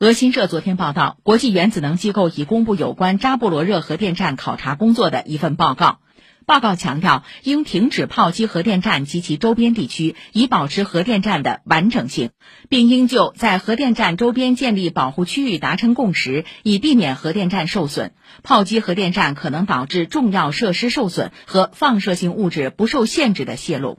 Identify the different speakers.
Speaker 1: 俄新社昨天报道，国际原子能机构已公布有关扎波罗热核电站考察工作的一份报告。报告强调，应停止炮击核电站及其周边地区，以保持核电站的完整性，并应就在核电站周边建立保护区域达成共识，以避免核电站受损。炮击核电站可能导致重要设施受损和放射性物质不受限制的泄露。